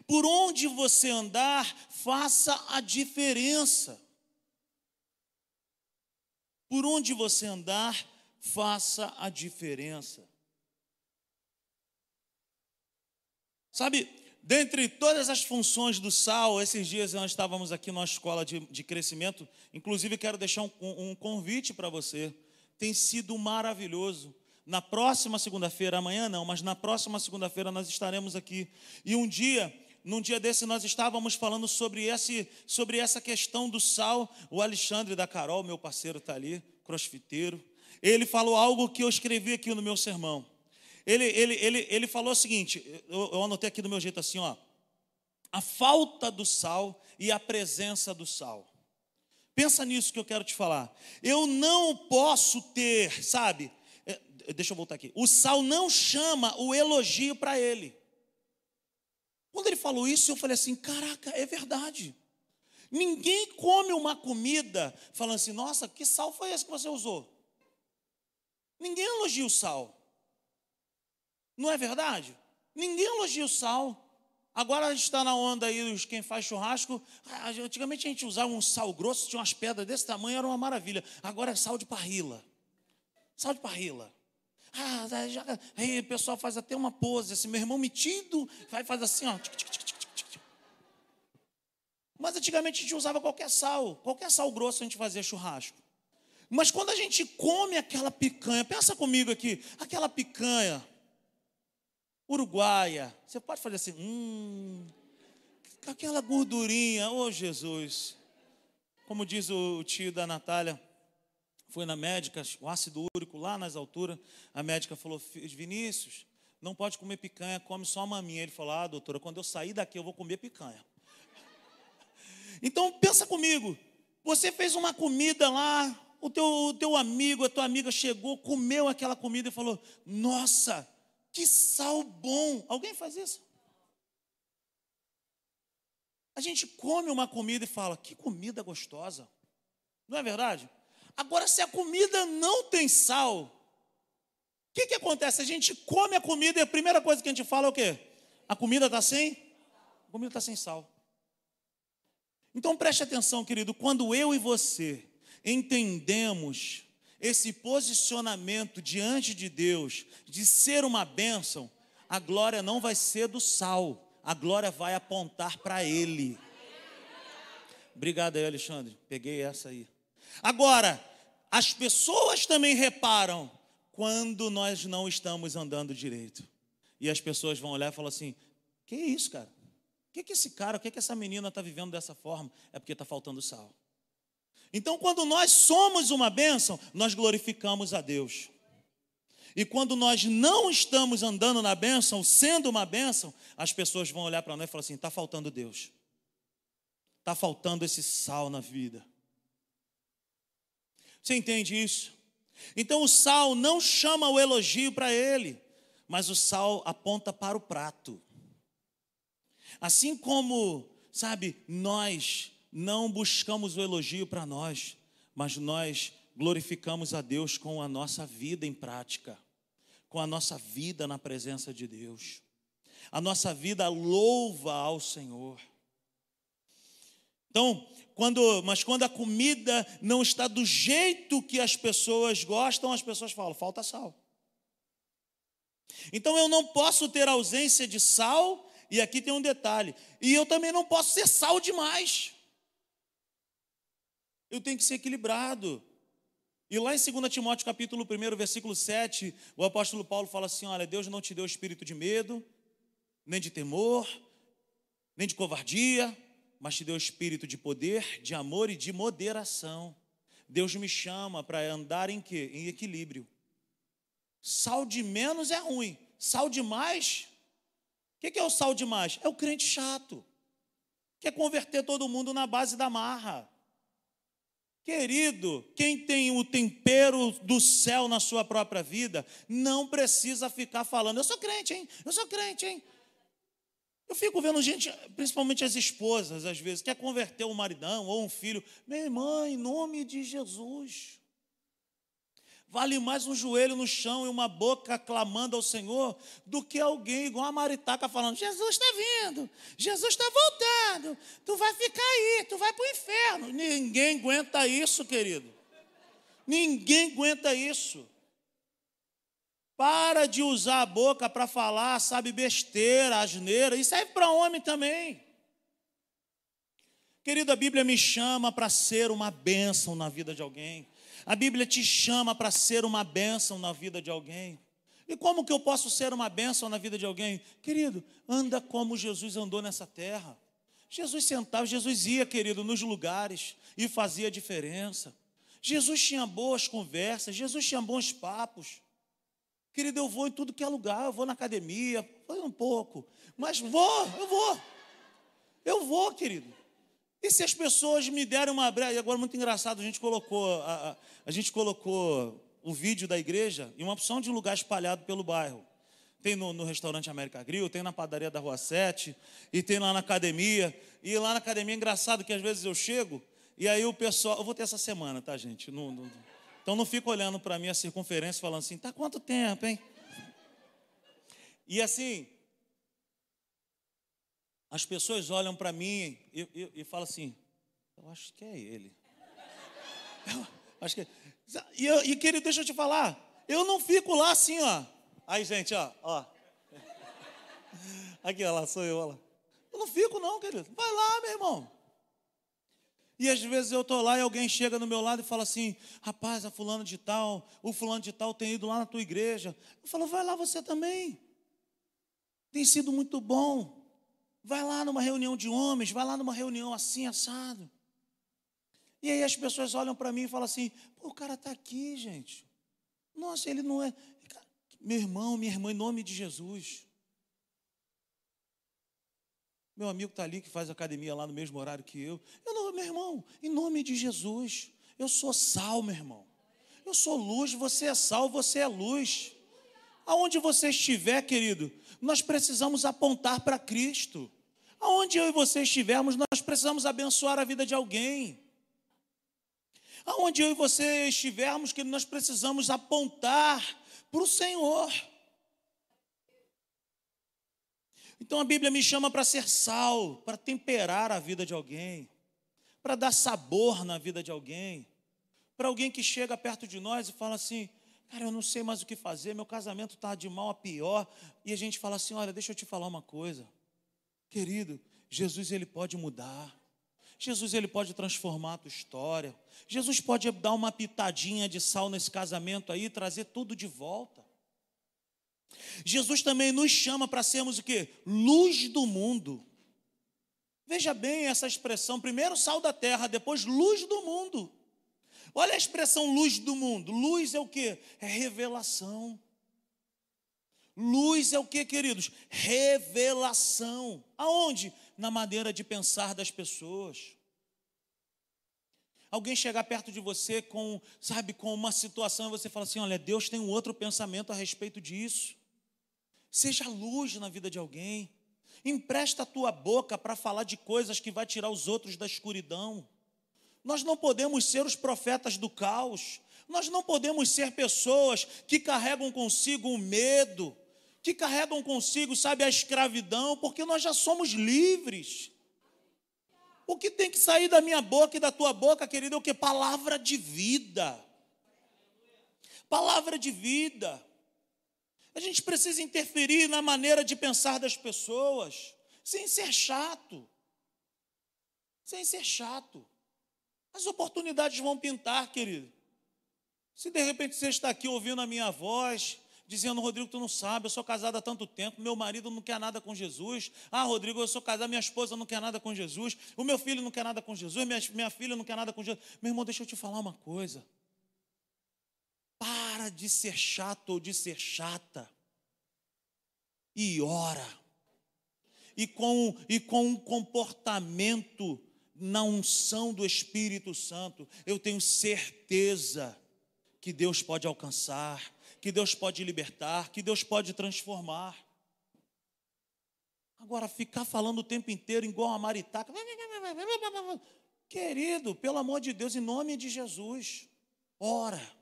Speaker 1: Por onde você andar, faça a diferença. Por onde você andar, faça a diferença. Sabe, dentre todas as funções do sal, esses dias nós estávamos aqui numa escola de, de crescimento, inclusive quero deixar um, um convite para você. Tem sido maravilhoso. Na próxima segunda-feira, amanhã não, mas na próxima segunda-feira nós estaremos aqui. E um dia, num dia desse, nós estávamos falando sobre, esse, sobre essa questão do sal. O Alexandre da Carol, meu parceiro, está ali, crossfiteiro. Ele falou algo que eu escrevi aqui no meu sermão. Ele, ele, ele, ele falou o seguinte: eu, eu anotei aqui do meu jeito assim, ó. A falta do sal e a presença do sal. Pensa nisso que eu quero te falar. Eu não posso ter, sabe? É, deixa eu voltar aqui. O sal não chama o elogio para ele. Quando ele falou isso, eu falei assim: caraca, é verdade. Ninguém come uma comida falando assim: nossa, que sal foi esse que você usou? Ninguém elogia o sal. Não é verdade? Ninguém elogia o sal. Agora a gente está na onda aí, quem faz churrasco. Ah, antigamente a gente usava um sal grosso, tinha umas pedras desse tamanho, era uma maravilha. Agora é sal de parrila. Sal de parrila. Ah, já, aí o pessoal faz até uma pose, assim, meu irmão metido, vai faz assim, ó. Mas antigamente a gente usava qualquer sal, qualquer sal grosso a gente fazia churrasco. Mas quando a gente come aquela picanha, pensa comigo aqui, aquela picanha uruguaia, você pode fazer assim, hum, aquela gordurinha, ô oh Jesus. Como diz o tio da Natália, foi na médica, o ácido úrico lá nas alturas, a médica falou, Vinícius, não pode comer picanha, come só maminha. Ele falou, ah, doutora, quando eu sair daqui eu vou comer picanha. Então pensa comigo, você fez uma comida lá, o teu, o teu amigo, a tua amiga chegou, comeu aquela comida e falou: Nossa, que sal bom. Alguém faz isso? A gente come uma comida e fala: Que comida gostosa. Não é verdade? Agora, se a comida não tem sal, o que, que acontece? A gente come a comida e a primeira coisa que a gente fala é o quê? A comida está sem? A comida está sem sal. Então preste atenção, querido, quando eu e você entendemos esse posicionamento diante de Deus, de ser uma bênção, a glória não vai ser do sal, a glória vai apontar para Ele. Obrigado aí, Alexandre, peguei essa aí. Agora, as pessoas também reparam quando nós não estamos andando direito. E as pessoas vão olhar e falar assim: que isso, cara? O que, que esse cara, o que, que essa menina está vivendo dessa forma? É porque está faltando sal. Então, quando nós somos uma bênção, nós glorificamos a Deus. E quando nós não estamos andando na bênção, sendo uma bênção, as pessoas vão olhar para nós e falar assim: está faltando Deus, está faltando esse sal na vida. Você entende isso? Então o sal não chama o elogio para ele, mas o sal aponta para o prato. Assim como, sabe, nós não buscamos o elogio para nós, mas nós glorificamos a Deus com a nossa vida em prática, com a nossa vida na presença de Deus. A nossa vida louva ao Senhor. Então, quando, mas quando a comida não está do jeito que as pessoas gostam, as pessoas falam: falta sal. Então eu não posso ter ausência de sal, e aqui tem um detalhe, e eu também não posso ser sal demais. Eu tenho que ser equilibrado. E lá em 2 Timóteo capítulo 1, versículo 7, o apóstolo Paulo fala assim: olha, Deus não te deu espírito de medo, nem de temor, nem de covardia, mas te deu espírito de poder, de amor e de moderação. Deus me chama para andar em quê? Em equilíbrio. Sal de menos é ruim, sal de mais. O que é o sal de mais? É o crente chato. Quer converter todo mundo na base da marra. Querido, quem tem o tempero do céu na sua própria vida, não precisa ficar falando, eu sou crente, hein? Eu sou crente, hein? Eu fico vendo gente, principalmente as esposas, às vezes, quer converter um maridão ou um filho. Minha irmã, em nome de Jesus. Vale mais um joelho no chão e uma boca clamando ao Senhor do que alguém igual a maritaca falando: Jesus está vindo, Jesus está voltando, tu vai ficar aí, tu vai para o inferno. Ninguém aguenta isso, querido. Ninguém aguenta isso. Para de usar a boca para falar, sabe, besteira, asneira. Isso serve para homem também. Querido, a Bíblia me chama para ser uma bênção na vida de alguém. A Bíblia te chama para ser uma bênção na vida de alguém. E como que eu posso ser uma bênção na vida de alguém? Querido, anda como Jesus andou nessa terra. Jesus sentava, Jesus ia, querido, nos lugares e fazia diferença. Jesus tinha boas conversas, Jesus tinha bons papos. Querido, eu vou em tudo que é lugar, eu vou na academia, foi um pouco, mas vou, eu vou. Eu vou, querido. E se as pessoas me derem uma brecha, e agora muito engraçado, a gente colocou, a, a, a gente colocou o vídeo da igreja em uma opção de lugar espalhado pelo bairro. Tem no, no, restaurante América Grill, tem na padaria da Rua 7, e tem lá na academia. E lá na academia é engraçado que às vezes eu chego, e aí o pessoal. Eu vou ter essa semana, tá, gente? Não, não, então não fica olhando para mim a circunferência falando assim, tá quanto tempo, hein? E assim, as pessoas olham para mim e, e, e, falam assim, eu acho que é ele. Eu acho que. É. E, e querido, deixa eu te falar, eu não fico lá assim, ó. Aí, gente, ó, ó. Aqui, ó lá, sou eu, ó lá. Eu não fico, não, querido. Vai lá, meu irmão. E às vezes eu estou lá e alguém chega no meu lado e fala assim: rapaz, a fulano de tal, o fulano de tal tem ido lá na tua igreja. Eu falo: vai lá você também. Tem sido muito bom. Vai lá numa reunião de homens, vai lá numa reunião assim, assado. E aí as pessoas olham para mim e falam assim: pô, o cara está aqui, gente. Nossa, ele não é. Meu irmão, minha irmã, em nome de Jesus. Meu amigo está ali que faz academia lá no mesmo horário que eu. Eu não, meu irmão, em nome de Jesus. Eu sou sal, meu irmão. Eu sou luz, você é sal, você é luz. Aonde você estiver, querido, nós precisamos apontar para Cristo. Aonde eu e você estivermos, nós precisamos abençoar a vida de alguém. Aonde eu e você estivermos, que nós precisamos apontar para o Senhor. Então a Bíblia me chama para ser sal, para temperar a vida de alguém, para dar sabor na vida de alguém, para alguém que chega perto de nós e fala assim: Cara, eu não sei mais o que fazer, meu casamento está de mal a pior. E a gente fala assim: Olha, deixa eu te falar uma coisa, querido, Jesus ele pode mudar. Jesus ele pode transformar a tua história. Jesus pode dar uma pitadinha de sal nesse casamento aí, trazer tudo de volta. Jesus também nos chama para sermos o quê? Luz do mundo. Veja bem essa expressão, primeiro sal da terra, depois luz do mundo. Olha a expressão luz do mundo. Luz é o que? É revelação. Luz é o que, queridos? Revelação. Aonde? Na maneira de pensar das pessoas. Alguém chegar perto de você com, sabe, com uma situação e você fala assim: olha, Deus tem um outro pensamento a respeito disso. Seja luz na vida de alguém. Empresta a tua boca para falar de coisas que vai tirar os outros da escuridão. Nós não podemos ser os profetas do caos. Nós não podemos ser pessoas que carregam consigo o medo, que carregam consigo, sabe, a escravidão, porque nós já somos livres. O que tem que sair da minha boca e da tua boca, querido, é o que? Palavra de vida. Palavra de vida. A gente precisa interferir na maneira de pensar das pessoas, sem ser chato. Sem ser chato. As oportunidades vão pintar, querido. Se de repente você está aqui ouvindo a minha voz, dizendo, Rodrigo, tu não sabe, eu sou casado há tanto tempo, meu marido não quer nada com Jesus. Ah, Rodrigo, eu sou casado, minha esposa não quer nada com Jesus, o meu filho não quer nada com Jesus, minha, minha filha não quer nada com Jesus. Meu irmão, deixa eu te falar uma coisa. Para de ser chato ou de ser chata e ora. E com, e com um comportamento na unção do Espírito Santo, eu tenho certeza que Deus pode alcançar, que Deus pode libertar, que Deus pode transformar. Agora, ficar falando o tempo inteiro igual a maritaca. Querido, pelo amor de Deus, em nome de Jesus, ora,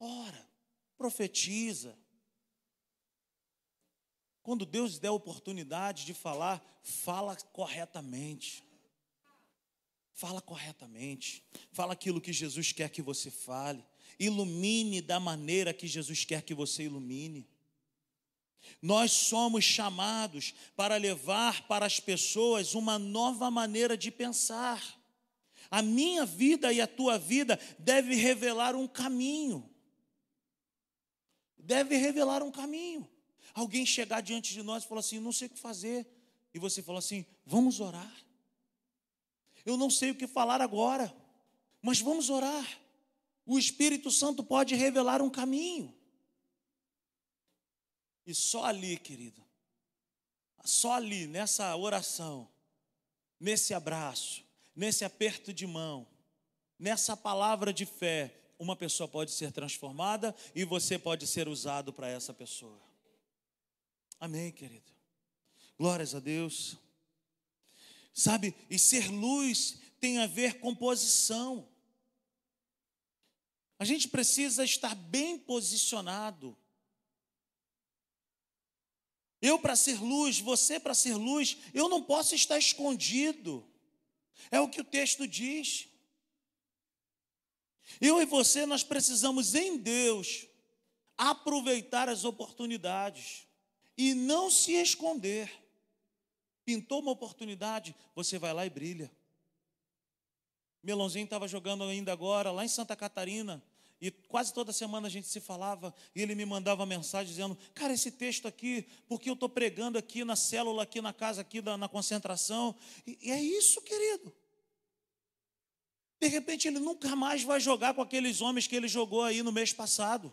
Speaker 1: ora, profetiza, quando Deus der a oportunidade de falar, fala corretamente. Fala corretamente. Fala aquilo que Jesus quer que você fale. Ilumine da maneira que Jesus quer que você ilumine. Nós somos chamados para levar para as pessoas uma nova maneira de pensar. A minha vida e a tua vida deve revelar um caminho. Deve revelar um caminho. Alguém chegar diante de nós e falar assim: não sei o que fazer. E você fala assim: vamos orar. Eu não sei o que falar agora, mas vamos orar. O Espírito Santo pode revelar um caminho. E só ali, querido, só ali, nessa oração, nesse abraço, nesse aperto de mão, nessa palavra de fé, uma pessoa pode ser transformada e você pode ser usado para essa pessoa. Amém, querido. Glórias a Deus. Sabe, e ser luz tem a ver com posição. A gente precisa estar bem posicionado. Eu para ser luz, você para ser luz, eu não posso estar escondido. É o que o texto diz. Eu e você, nós precisamos em Deus aproveitar as oportunidades e não se esconder. Pintou uma oportunidade, você vai lá e brilha. Melãozinho estava jogando ainda agora lá em Santa Catarina. E quase toda semana a gente se falava e ele me mandava mensagem dizendo: Cara, esse texto aqui, porque eu estou pregando aqui na célula, aqui na casa, aqui na, na concentração. E, e é isso, querido. De repente ele nunca mais vai jogar com aqueles homens que ele jogou aí no mês passado.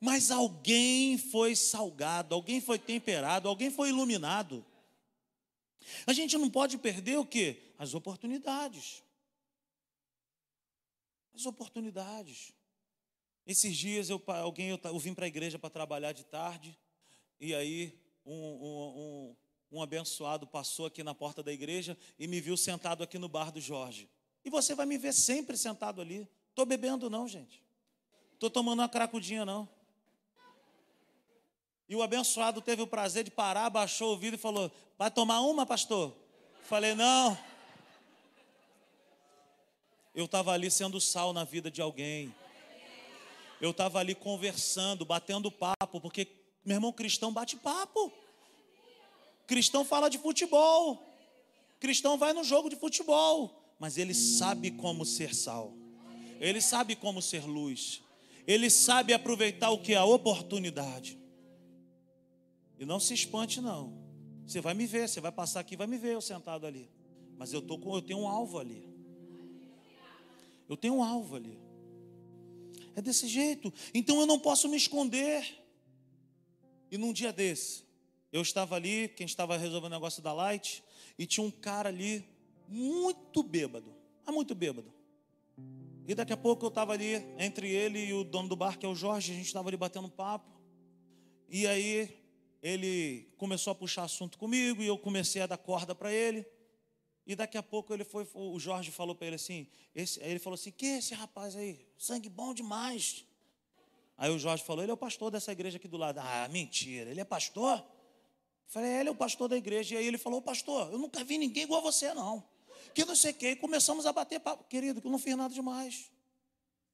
Speaker 1: Mas alguém foi salgado, alguém foi temperado, alguém foi iluminado. A gente não pode perder o que? As oportunidades. As oportunidades. Esses dias eu, alguém, eu, eu vim para a igreja para trabalhar de tarde, e aí um, um, um, um abençoado passou aqui na porta da igreja e me viu sentado aqui no bar do Jorge. E você vai me ver sempre sentado ali. Estou bebendo, não, gente. Estou tomando uma cracudinha, não. E o abençoado teve o prazer de parar, baixou o vidro e falou: Vai tomar uma, pastor? Falei: Não. Eu estava ali sendo sal na vida de alguém. Eu estava ali conversando, batendo papo, porque, meu irmão, cristão bate papo. Cristão fala de futebol. Cristão vai no jogo de futebol. Mas ele sabe como ser sal. Ele sabe como ser luz. Ele sabe aproveitar o que? A oportunidade. E não se espante, não. Você vai me ver, você vai passar aqui, vai me ver eu sentado ali. Mas eu, tô com, eu tenho um alvo ali. Eu tenho um alvo ali. É desse jeito. Então eu não posso me esconder. E num dia desse, eu estava ali, quem estava resolvendo o negócio da Light, e tinha um cara ali, muito bêbado. Ah, muito bêbado. E daqui a pouco eu estava ali, entre ele e o dono do bar, que é o Jorge, a gente estava ali batendo papo. E aí ele começou a puxar assunto comigo e eu comecei a dar corda para ele. E daqui a pouco ele foi, o Jorge falou para ele assim, esse, ele falou assim, que é esse rapaz aí? Sangue bom demais. Aí o Jorge falou, ele é o pastor dessa igreja aqui do lado. Ah, mentira, ele é pastor? Eu falei, é, ele é o pastor da igreja. E aí ele falou, pastor, eu nunca vi ninguém igual a você, não. Que não sei o que. E começamos a bater papo. Querido, que eu não fiz nada demais.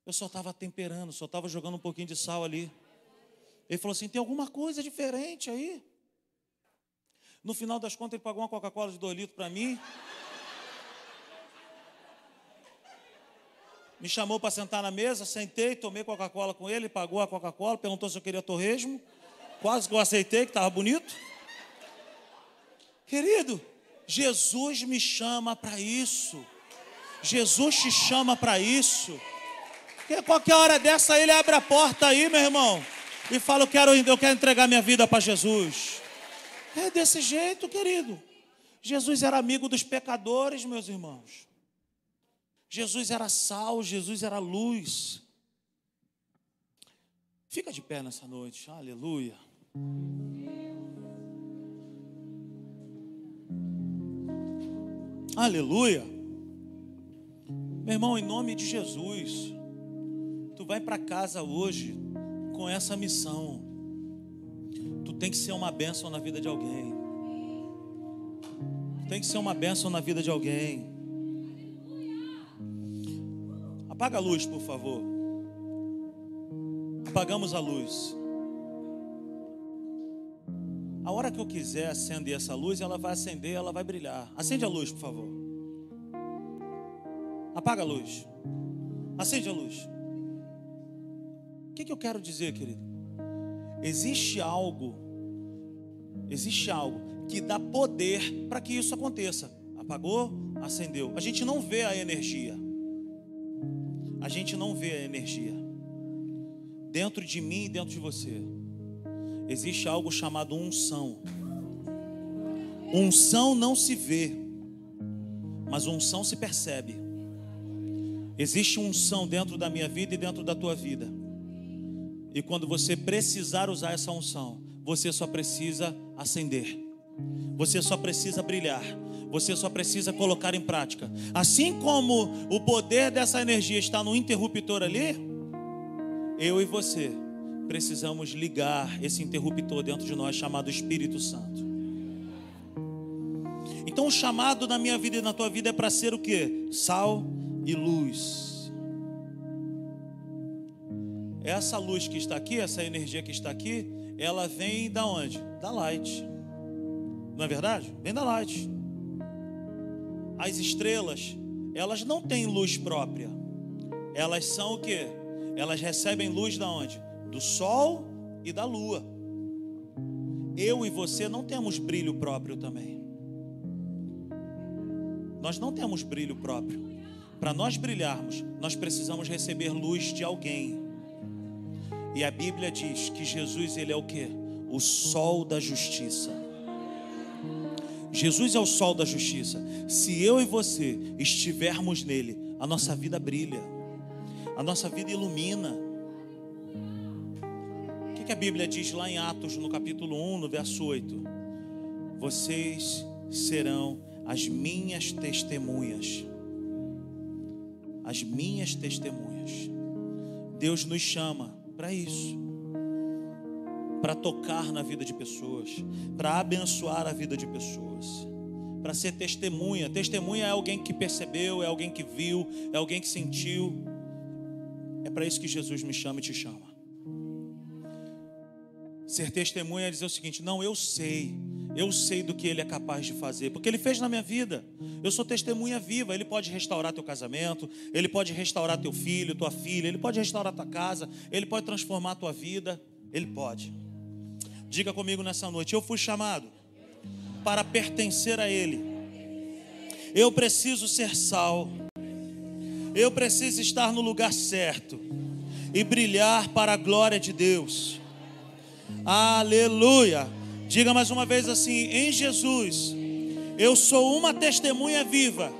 Speaker 1: Eu só estava temperando, só estava jogando um pouquinho de sal ali. Ele falou assim: tem alguma coisa diferente aí? No final das contas, ele pagou uma Coca-Cola de 2 litros para mim. Me chamou para sentar na mesa, sentei, tomei Coca-Cola com ele, pagou a Coca-Cola, perguntou se eu queria torresmo. Quase que eu aceitei, que estava bonito. Querido, Jesus me chama para isso. Jesus te chama para isso. Porque qualquer hora dessa ele abre a porta aí, meu irmão e fala: eu quero, eu quero entregar minha vida para Jesus. É desse jeito, querido. Jesus era amigo dos pecadores, meus irmãos. Jesus era sal, Jesus era luz. Fica de pé nessa noite, aleluia. Aleluia. Meu irmão, em nome de Jesus, tu vai para casa hoje com essa missão. Tu tem que ser uma bênção na vida de alguém. Tu tem que ser uma bênção na vida de alguém. Apaga a luz, por favor. Apagamos a luz. A hora que eu quiser acender essa luz, ela vai acender, ela vai brilhar. Acende a luz, por favor. Apaga a luz. Acende a luz. O que, que eu quero dizer, querido? Existe algo, existe algo que dá poder para que isso aconteça. Apagou, acendeu. A gente não vê a energia. A gente não vê a energia. Dentro de mim e dentro de você existe algo chamado unção. Unção não se vê, mas unção se percebe. Existe unção dentro da minha vida e dentro da tua vida. E quando você precisar usar essa unção, você só precisa acender. Você só precisa brilhar. Você só precisa colocar em prática. Assim como o poder dessa energia está no interruptor ali, eu e você precisamos ligar esse interruptor dentro de nós chamado Espírito Santo. Então o chamado na minha vida e na tua vida é para ser o que? Sal e luz. Essa luz que está aqui, essa energia que está aqui, ela vem da onde? Da light. Não é verdade? Vem da light. As estrelas, elas não têm luz própria. Elas são o que? Elas recebem luz da onde? Do sol e da lua. Eu e você não temos brilho próprio também. Nós não temos brilho próprio. Para nós brilharmos, nós precisamos receber luz de alguém. E a Bíblia diz que Jesus ele é o que? O sol da justiça. Jesus é o sol da justiça. Se eu e você estivermos nele, a nossa vida brilha. A nossa vida ilumina que, que a Bíblia diz lá em Atos, no capítulo 1, no verso 8? Vocês serão as minhas testemunhas. As minhas testemunhas. Deus nos chama para isso. Para tocar na vida de pessoas, para abençoar a vida de pessoas, para ser testemunha. Testemunha é alguém que percebeu, é alguém que viu, é alguém que sentiu. É para isso que Jesus me chama e te chama. Ser testemunha é dizer o seguinte: não, eu sei, eu sei do que Ele é capaz de fazer, porque Ele fez na minha vida. Eu sou testemunha viva. Ele pode restaurar teu casamento, Ele pode restaurar teu filho, tua filha, Ele pode restaurar tua casa, Ele pode transformar tua vida. Ele pode. Diga comigo nessa noite: eu fui chamado para pertencer a Ele. Eu preciso ser sal. Eu preciso estar no lugar certo e brilhar para a glória de Deus. Aleluia. Diga mais uma vez assim: em Jesus, eu sou uma testemunha viva,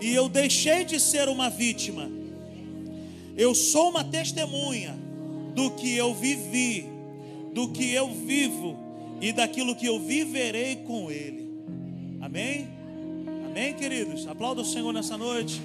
Speaker 1: e eu deixei de ser uma vítima. Eu sou uma testemunha do que eu vivi, do que eu vivo e daquilo que eu viverei com Ele. Amém? Amém, queridos? Aplauda o Senhor nessa noite.